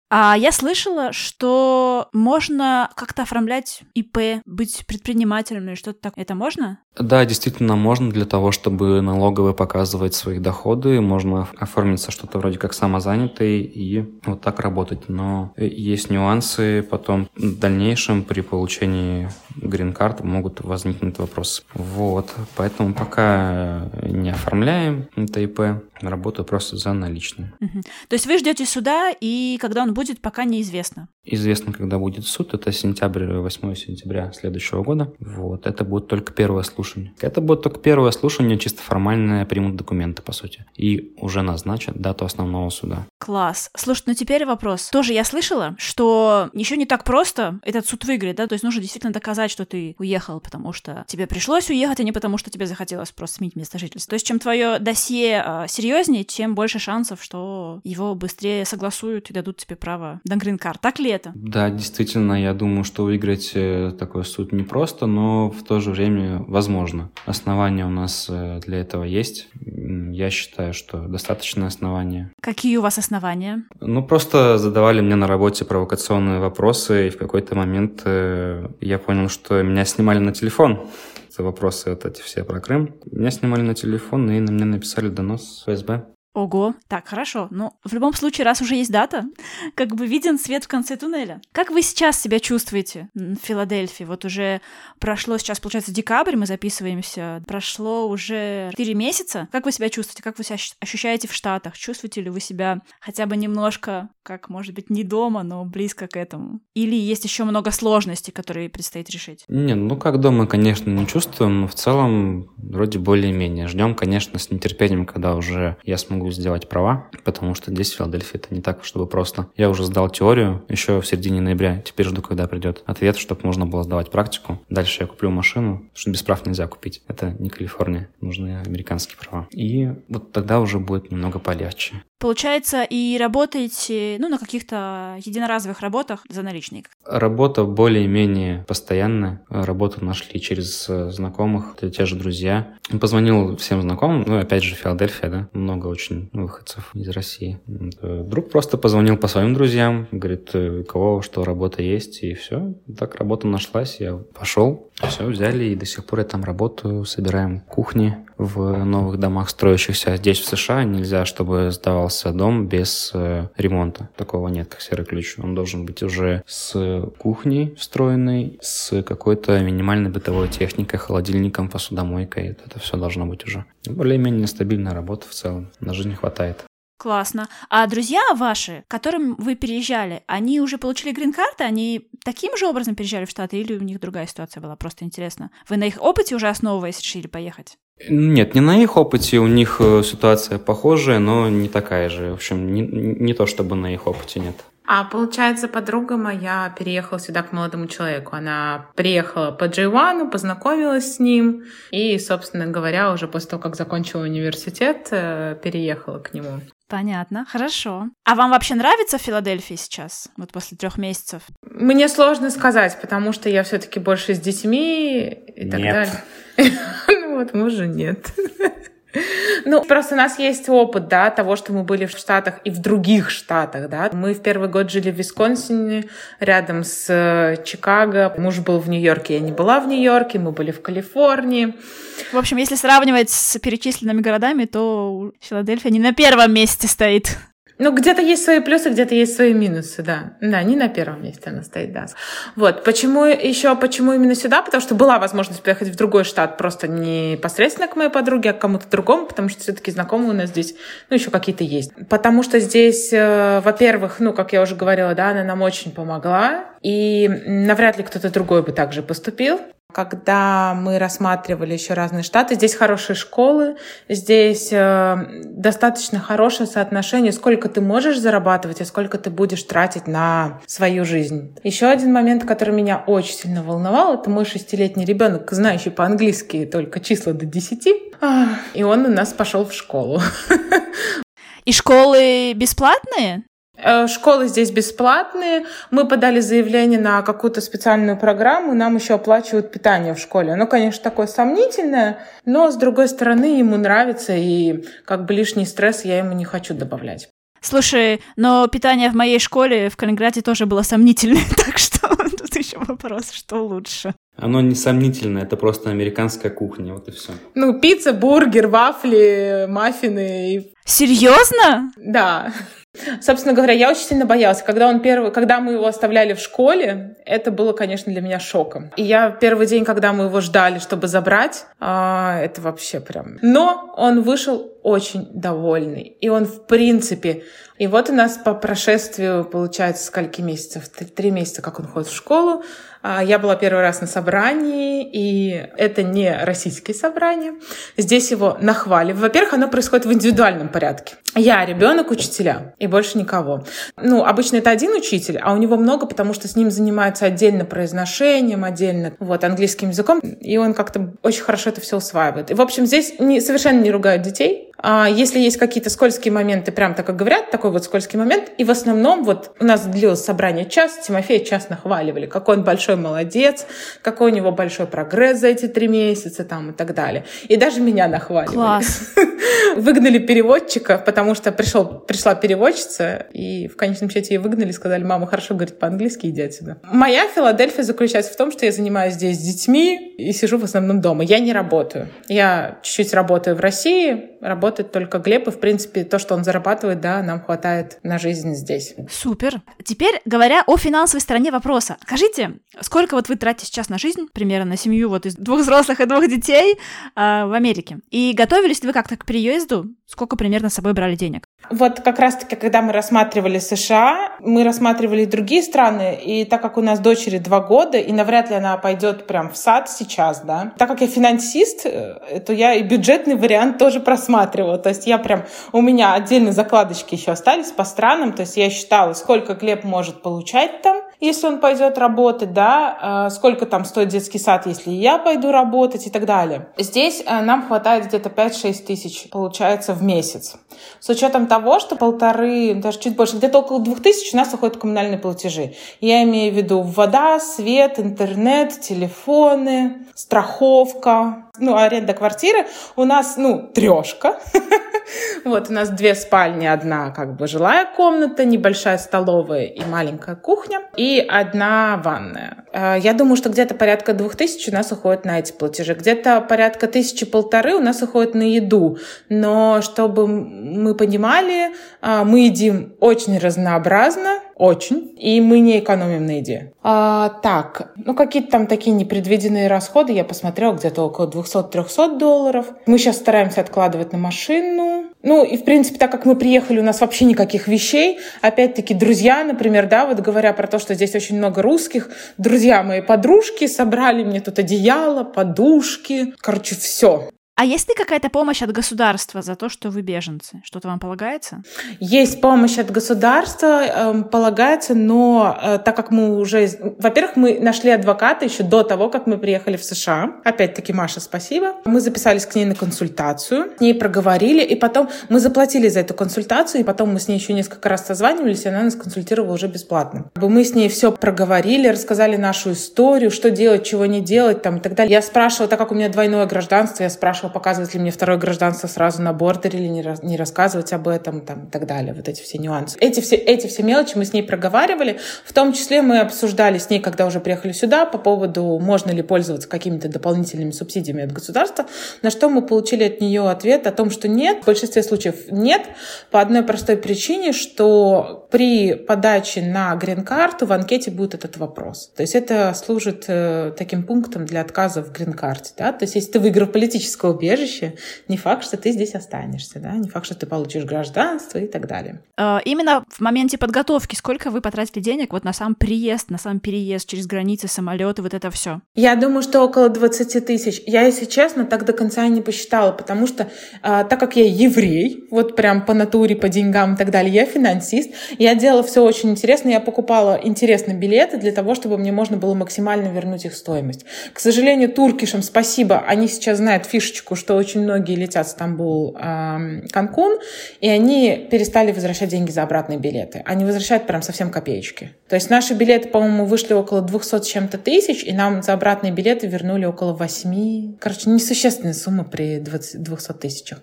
А я слышала, что можно как-то оформлять ИП, быть предпринимателем или что-то такое. Это можно? Да, действительно можно для того, чтобы налоговые показывать свои доходы. Можно оформиться что-то вроде как самозанятый и вот так работать. Но есть нюансы потом в дальнейшем при получении грин-карт могут возникнуть вопросы. Вот, поэтому пока не оформляем это ИП, работаю просто за наличные. Угу. То есть вы ждете суда, и когда он будет, пока неизвестно? Известно, когда будет суд. Это сентябрь, 8 сентября следующего года. Вот, это будет только первое слушание. Это будет только первое слушание, чисто формальное, примут документы, по сути. И уже назначат дату основного суда. Класс. Слушай, ну теперь вопрос. Тоже я слышала, что еще не так просто этот суд выиграть, да? То есть нужно действительно доказать, что ты уехал, потому что тебе пришлось уехать, а не потому, что тебе захотелось просто сменить место жительства. То есть чем твое досье э, серьезнее, тем больше шансов, что его быстрее согласуют и дадут тебе право на грин-карт. Так ли это? Да, действительно, я думаю, что выиграть э, такой суд непросто, но в то же время возможно. Основания у нас э, для этого есть. Я считаю, что достаточное основание. Какие у вас основания? Ну, просто задавали мне на работе провокационные вопросы, и в какой-то момент э, я понял, что меня снимали на телефон вопросы вот эти все про Крым. Меня снимали на телефон, и на меня написали донос ФСБ. Ого, так, хорошо. Но в любом случае, раз уже есть дата, как бы виден свет в конце туннеля. Как вы сейчас себя чувствуете в Филадельфии? Вот уже прошло сейчас, получается, декабрь, мы записываемся. Прошло уже 4 месяца. Как вы себя чувствуете? Как вы себя ощущаете в Штатах? Чувствуете ли вы себя хотя бы немножко, как, может быть, не дома, но близко к этому? Или есть еще много сложностей, которые предстоит решить? Не, ну как дома, конечно, не чувствуем, но в целом вроде более-менее. Ждем, конечно, с нетерпением, когда уже я смогу могу сделать права, потому что здесь, в Филадельфии, это не так, чтобы просто. Я уже сдал теорию еще в середине ноября, теперь жду, когда придет ответ, чтобы можно было сдавать практику. Дальше я куплю машину, что без прав нельзя купить. Это не Калифорния, нужны американские права. И вот тогда уже будет немного полегче. Получается, и работаете, ну, на каких-то единоразовых работах за наличные? Работа более-менее постоянная. Работу нашли через э, знакомых, это те же друзья. Позвонил всем знакомым, ну, опять же, Филадельфия, да, много очень выходцев из России. Э, друг просто позвонил по своим друзьям, говорит, «Э, у кого что работа есть, и все. Так работа нашлась, я пошел, все взяли, и до сих пор я там работаю, собираем кухни в новых домах, строящихся здесь, в США. Нельзя, чтобы сдавался дом без э, ремонта. Такого нет, как серый ключ. Он должен быть уже с кухней встроенной, с какой-то минимальной бытовой техникой, холодильником, посудомойкой. Это все должно быть уже. Более-менее стабильная работа в целом. На жизнь хватает. Классно. А друзья ваши, к которым вы переезжали, они уже получили грин-карты? Они таким же образом переезжали в Штаты или у них другая ситуация была? Просто интересно. Вы на их опыте уже основываясь решили поехать? Нет, не на их опыте, у них э, ситуация похожая, но не такая же. В общем, не, не то чтобы на их опыте нет. А получается, подруга моя переехала сюда к молодому человеку. Она приехала по Джейвану, познакомилась с ним и, собственно говоря, уже после того, как закончила университет, э, переехала к нему. Понятно, хорошо. А вам вообще нравится Филадельфия сейчас, вот после трех месяцев? Мне сложно сказать, потому что я все-таки больше с детьми и так нет. далее. Вот мужа нет. Ну, просто у нас есть опыт, да, того, что мы были в Штатах и в других Штатах, да. Мы в первый год жили в Висконсине, рядом с э, Чикаго. Муж был в Нью-Йорке, я не была в Нью-Йорке, мы были в Калифорнии. В общем, если сравнивать с перечисленными городами, то Филадельфия не на первом месте стоит. Ну, где-то есть свои плюсы, где-то есть свои минусы, да. Да, не на первом месте она стоит, да. Вот, почему еще, почему именно сюда? Потому что была возможность поехать в другой штат, просто не непосредственно к моей подруге, а к кому-то другому, потому что все-таки знакомые у нас здесь, ну, еще какие-то есть. Потому что здесь, э, во-первых, ну, как я уже говорила, да, она нам очень помогла, и навряд ли кто-то другой бы также поступил. Когда мы рассматривали еще разные штаты, здесь хорошие школы, здесь э, достаточно хорошее соотношение, сколько ты можешь зарабатывать, а сколько ты будешь тратить на свою жизнь. Еще один момент, который меня очень сильно волновал, это мой шестилетний ребенок, знающий по-английски только числа до десяти, и он у нас пошел в школу. И школы бесплатные? Э, школы здесь бесплатные. Мы подали заявление на какую-то специальную программу, нам еще оплачивают питание в школе. Оно, конечно, такое сомнительное, но, с другой стороны, ему нравится, и как бы лишний стресс я ему не хочу добавлять. Слушай, но питание в моей школе в Калининграде тоже было сомнительное, так что тут еще вопрос, что лучше. Оно не сомнительное, это просто американская кухня, вот и все. Ну, пицца, бургер, вафли, маффины. Серьезно? Да. Собственно говоря, я очень сильно боялась. Когда, он первый, когда мы его оставляли в школе, это было, конечно, для меня шоком. И я первый день, когда мы его ждали, чтобы забрать, а, это вообще прям... Но он вышел очень довольный. И он, в принципе... И вот у нас по прошествию, получается, скольки месяцев? Три месяца, как он ходит в школу, я была первый раз на собрании, и это не российские собрания. Здесь его нахваливают. Во-первых, оно происходит в индивидуальном порядке. Я ребенок учителя, и больше никого. Ну, обычно это один учитель, а у него много, потому что с ним занимаются отдельно произношением, отдельно вот, английским языком, и он как-то очень хорошо это все усваивает. И, в общем, здесь не, совершенно не ругают детей, а если есть какие-то скользкие моменты, прям так как говорят, такой вот скользкий момент, и в основном вот у нас длилось собрание час, Тимофея час нахваливали, какой он большой молодец, какой у него большой прогресс за эти три месяца там и так далее. И даже меня нахваливали. Класс. Выгнали переводчика, потому что пришел, пришла переводчица, и в конечном счете ее выгнали, сказали, мама хорошо говорит по-английски, иди отсюда. Моя Филадельфия заключается в том, что я занимаюсь здесь с детьми и сижу в основном дома. Я не работаю. Я чуть-чуть работаю в России, работает только Глеб, и, в принципе, то, что он зарабатывает, да, нам хватает на жизнь здесь. Супер. Теперь, говоря о финансовой стороне вопроса, скажите, сколько вот вы тратите сейчас на жизнь, примерно на семью вот из двух взрослых и двух детей э, в Америке? И готовились ли вы как-то к переезду? Сколько примерно с собой брали денег? Вот как раз-таки, когда мы рассматривали США, мы рассматривали другие страны, и так как у нас дочери два года, и навряд ли она пойдет прям в сад сейчас, да, так как я финансист, э, то я и бюджетный вариант тоже просматривала. То есть я прям, у меня отдельные закладочки еще остались по странам, то есть я считала, сколько Глеб может получать там, если он пойдет работать, да, а, сколько там стоит детский сад, если я пойду работать и так далее. Здесь а, нам хватает где-то 5-6 тысяч, получается, в месяц. С учетом того, что полторы, даже чуть больше, где-то около двух тысяч у нас уходят коммунальные платежи. Я имею в виду вода, свет, интернет, телефоны, страховка, ну, аренда квартиры. У нас, ну, трешка. Вот, у нас две спальни, одна как бы жилая комната, небольшая столовая и маленькая кухня, и одна ванная. Э, я думаю, что где-то порядка двух тысяч у нас уходит на эти платежи. Где-то порядка тысячи полторы у нас уходит на еду. Но чтобы мы понимали, э, мы едим очень разнообразно, очень, и мы не экономим на еде. А, так, ну какие-то там такие непредвиденные расходы, я посмотрела, где-то около 200-300 долларов. Мы сейчас стараемся откладывать на машину. Ну и, в принципе, так как мы приехали, у нас вообще никаких вещей. Опять-таки, друзья, например, да, вот говоря про то, что здесь очень много русских, друзья мои подружки собрали мне тут одеяло, подушки, короче, все. А есть ли какая-то помощь от государства за то, что вы беженцы? Что-то вам полагается? Есть помощь от государства, э, полагается, но э, так как мы уже... Во-первых, мы нашли адвоката еще до того, как мы приехали в США. Опять-таки, Маша, спасибо. Мы записались к ней на консультацию, с ней проговорили, и потом мы заплатили за эту консультацию, и потом мы с ней еще несколько раз созванивались, и она нас консультировала уже бесплатно. Мы с ней все проговорили, рассказали нашу историю, что делать, чего не делать там, и так далее. Я спрашивала, так как у меня двойное гражданство, я спрашивала, спрашивал, показывать ли мне второе гражданство сразу на бордере или не, не рассказывать об этом там, и так далее. Вот эти все нюансы. Эти все, эти все мелочи мы с ней проговаривали. В том числе мы обсуждали с ней, когда уже приехали сюда, по поводу, можно ли пользоваться какими-то дополнительными субсидиями от государства, на что мы получили от нее ответ о том, что нет, в большинстве случаев нет, по одной простой причине, что при подаче на грин-карту в анкете будет этот вопрос. То есть это служит э, таким пунктом для отказа в грин-карте. Да? То есть если ты выиграл политическое убежище, не факт, что ты здесь останешься, да, не факт, что ты получишь гражданство и так далее. А, именно в моменте подготовки сколько вы потратили денег вот на сам приезд, на сам переезд через границы, самолеты, вот это все? Я думаю, что около 20 тысяч. Я, если честно, так до конца и не посчитала, потому что а, так как я еврей, вот прям по натуре, по деньгам и так далее, я финансист, я делала все очень интересно, я покупала интересные билеты для того, чтобы мне можно было максимально вернуть их стоимость. К сожалению, туркишам спасибо, они сейчас знают фишечку статистику, что очень многие летят в Стамбул, Канкун, и они перестали возвращать деньги за обратные билеты. Они возвращают прям совсем копеечки. То есть наши билеты, по-моему, вышли около 200 с чем-то тысяч, и нам за обратные билеты вернули около 8. Короче, несущественная сумма при 20, 200 тысячах.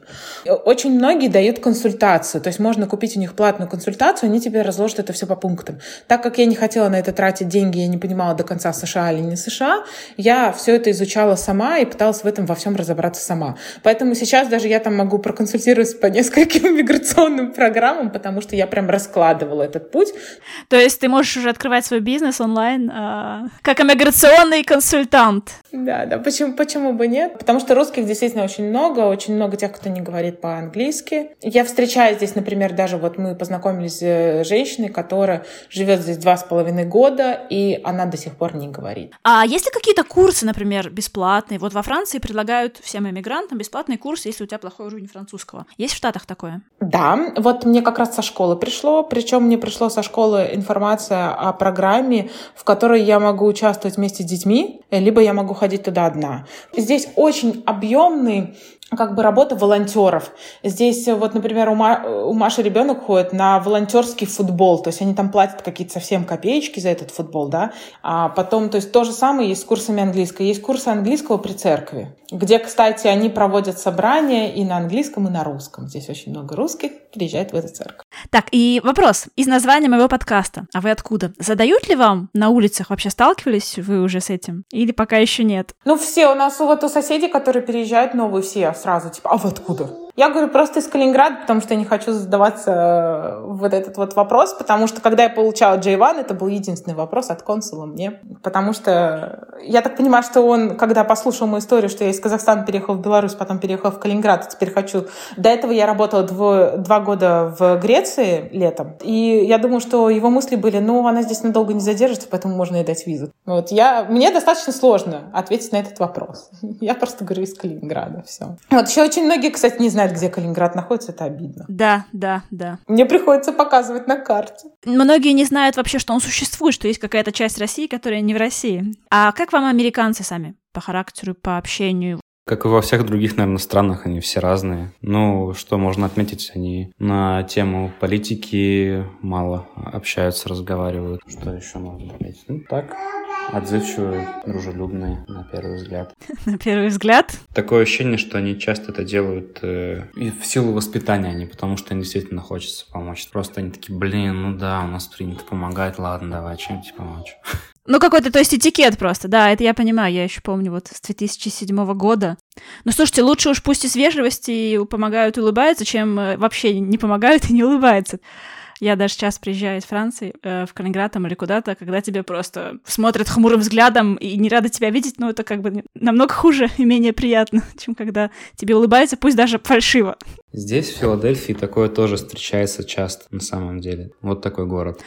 Очень многие дают консультацию. То есть можно купить у них платную консультацию, они тебе разложат это все по пунктам. Так как я не хотела на это тратить деньги, я не понимала до конца, США или не США, я все это изучала сама и пыталась в этом во всем разобраться сама. Поэтому сейчас даже я там могу проконсультироваться по нескольким миграционным программам, потому что я прям раскладывала этот путь. То есть ты можешь уже открывать свой бизнес онлайн э, как иммиграционный консультант. Да, да, почему, почему бы нет? Потому что русских действительно очень много, очень много тех, кто не говорит по-английски. Я встречаю здесь, например, даже вот мы познакомились с женщиной, которая живет здесь два с половиной года, и она до сих пор не говорит. А есть ли какие-то курсы, например, бесплатные? Вот во Франции предлагают всем иммигрантам бесплатный курс, если у тебя плохой уровень французского. Есть в Штатах такое? Да, вот мне как раз со школы пришло, причем мне пришло со школы информация о программе, в которой я могу участвовать вместе с детьми, либо я могу ходить туда одна. Здесь очень объемный как бы работа волонтеров. Здесь вот, например, у, Ма, у Маши ребенок ходит на волонтерский футбол, то есть они там платят какие-то совсем копеечки за этот футбол, да. А потом, то есть то же самое есть с курсами английского. Есть курсы английского при церкви, где, кстати, они проводят собрания и на английском, и на русском. Здесь очень много русских приезжает в эту церковь. Так, и вопрос из названия моего подкаста. А вы откуда? Задают ли вам на улицах? Вообще сталкивались вы уже с этим? Или пока еще нет? Ну, все, у нас вот у соседей, которые переезжают новые, все сразу, типа, а вы откуда? Я говорю просто из Калининграда, потому что я не хочу задаваться э, вот этот вот вопрос, потому что когда я получала J1, это был единственный вопрос от консула мне, потому что я так понимаю, что он, когда послушал мою историю, что я из Казахстана переехала в Беларусь, потом переехала в Калининград, теперь хочу... До этого я работала дво... два года в Греции летом, и я думаю, что его мысли были, ну, она здесь надолго не задержится, поэтому можно ей дать визу. Вот я... Мне достаточно сложно ответить на этот вопрос. Я просто говорю из Калининграда, все. Вот еще очень многие, кстати, не знают, знает, где Калининград находится, это обидно. Да, да, да. Мне приходится показывать на карте. Многие не знают вообще, что он существует, что есть какая-то часть России, которая не в России. А как вам американцы сами? По характеру, по общению? Как и во всех других, наверное, странах, они все разные. Ну, что можно отметить, они на тему политики мало общаются, разговаривают. Что еще можно отметить? Ну, так, отзывчивые, дружелюбные, на первый взгляд. На первый взгляд? Такое ощущение, что они часто это делают э, и в силу воспитания, а не потому, что им действительно хочется помочь. Просто они такие, блин, ну да, у нас принято помогать, ладно, давай чем-нибудь помочь. Ну, какой-то, то есть, этикет просто, да, это я понимаю, я еще помню вот с 2007 года. Ну, слушайте, лучше уж пусть из вежливости помогают и улыбаются, чем э, вообще не помогают и не улыбаются. Я даже сейчас приезжаю из Франции э, в Калининград там, или куда-то, когда тебе просто смотрят хмурым взглядом и не рады тебя видеть, ну, это как бы намного хуже и менее приятно, чем когда тебе улыбаются, пусть даже фальшиво. Здесь, в Филадельфии, такое тоже встречается часто, на самом деле. Вот такой город.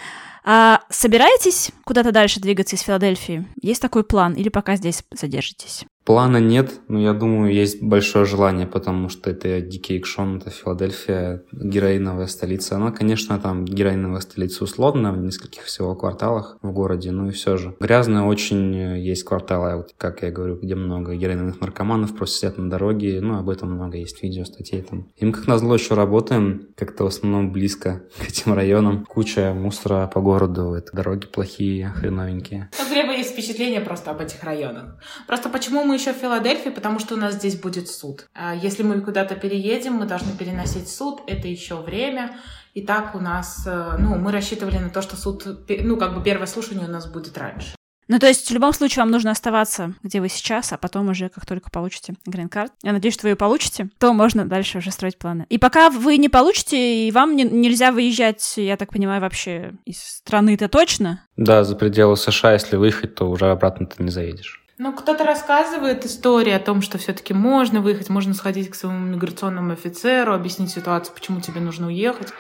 А собираетесь куда-то дальше двигаться из Филадельфии? Есть такой план или пока здесь задержитесь? Плана нет, но я думаю, есть большое желание, потому что это дикий экшон, это Филадельфия, героиновая столица. Она, конечно, там героиновая столица условно, в нескольких всего кварталах в городе, но и все же. Грязно очень есть кварталы, вот, как я говорю, где много героиновых наркоманов просто сидят на дороге, ну, об этом много есть видео, статей там. И мы, как назло, еще работаем как-то в основном близко к этим районам. Куча мусора по городу, это дороги плохие, хреновенькие. У Глеба есть впечатление просто об этих районах. Просто почему мы еще в Филадельфии, потому что у нас здесь будет суд. А если мы куда-то переедем, мы должны переносить суд, это еще время. И так у нас, э, ну, мы рассчитывали на то, что суд, ну, как бы первое слушание у нас будет раньше. Ну, то есть, в любом случае, вам нужно оставаться, где вы сейчас, а потом уже, как только получите грин-карт, я надеюсь, что вы ее получите, то можно дальше уже строить планы. И пока вы не получите, и вам не, нельзя выезжать, я так понимаю, вообще из страны-то точно? Да, за пределы США, если выехать, то уже обратно ты не заедешь. Ну, кто-то рассказывает истории о том, что все-таки можно выехать, можно сходить к своему миграционному офицеру, объяснить ситуацию, почему тебе нужно уехать.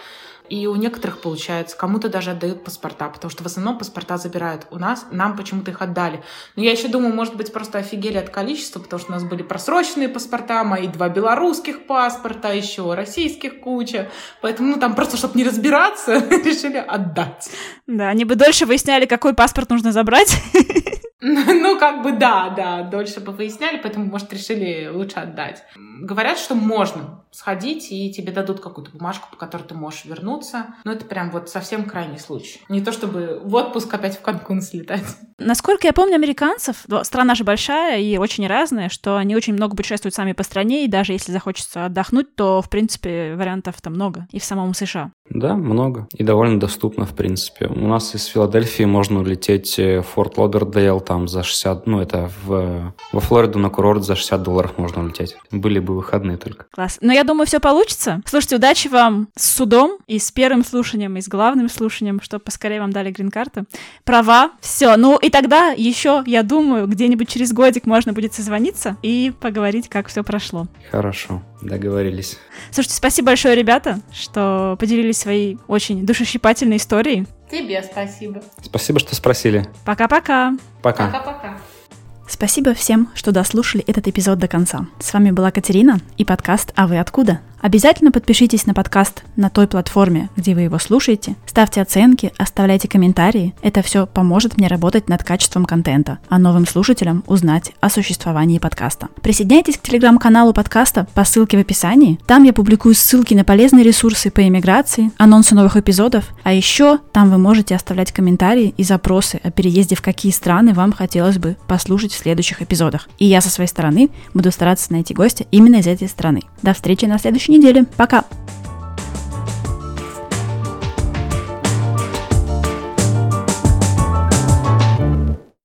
И у некоторых получается, кому-то даже отдают паспорта, потому что в основном паспорта забирают у нас, нам почему-то их отдали. Но я еще думаю, может быть, просто офигели от количества, потому что у нас были просроченные паспорта, мои два белорусских паспорта, еще российских куча. Поэтому, ну, там просто, чтобы не разбираться, решили отдать. Да, они бы дольше выясняли, какой паспорт нужно забрать. Ну, как бы да, да, дольше бы выясняли, поэтому, может, решили лучше отдать. Говорят, что можно сходить, и тебе дадут какую-то бумажку, по которой ты можешь вернуться. Но это прям вот совсем крайний случай. Не то чтобы в отпуск опять в Канкун слетать. Насколько я помню американцев, страна же большая и очень разная, что они очень много путешествуют сами по стране, и даже если захочется отдохнуть, то, в принципе, вариантов-то много. И в самом США. Да, много. И довольно доступно, в принципе. У нас из Филадельфии можно улететь в Форт Лодердейл там за 60... Ну, это в, во Флориду на курорт за 60 долларов можно улететь. Были бы выходные только. Класс. Но я думаю, все получится. Слушайте, удачи вам с судом и с первым слушанием, и с главным слушанием, чтобы поскорее вам дали грин-карту. Права, все. Ну и тогда еще, я думаю, где-нибудь через годик можно будет созвониться и поговорить, как все прошло. Хорошо, договорились. Слушайте, спасибо большое, ребята, что поделились своей очень душещипательной историей. Тебе спасибо. Спасибо, что спросили. Пока-пока. Пока. Пока-пока. Спасибо всем, что дослушали этот эпизод до конца. С вами была Катерина и подкаст «А вы откуда?». Обязательно подпишитесь на подкаст на той платформе, где вы его слушаете. Ставьте оценки, оставляйте комментарии. Это все поможет мне работать над качеством контента, а новым слушателям узнать о существовании подкаста. Присоединяйтесь к телеграм-каналу подкаста по ссылке в описании. Там я публикую ссылки на полезные ресурсы по иммиграции, анонсы новых эпизодов, а еще там вы можете оставлять комментарии и запросы о переезде в какие страны вам хотелось бы послушать следующих эпизодах. И я со своей стороны буду стараться найти гостя именно из этой страны. До встречи на следующей недели. Пока!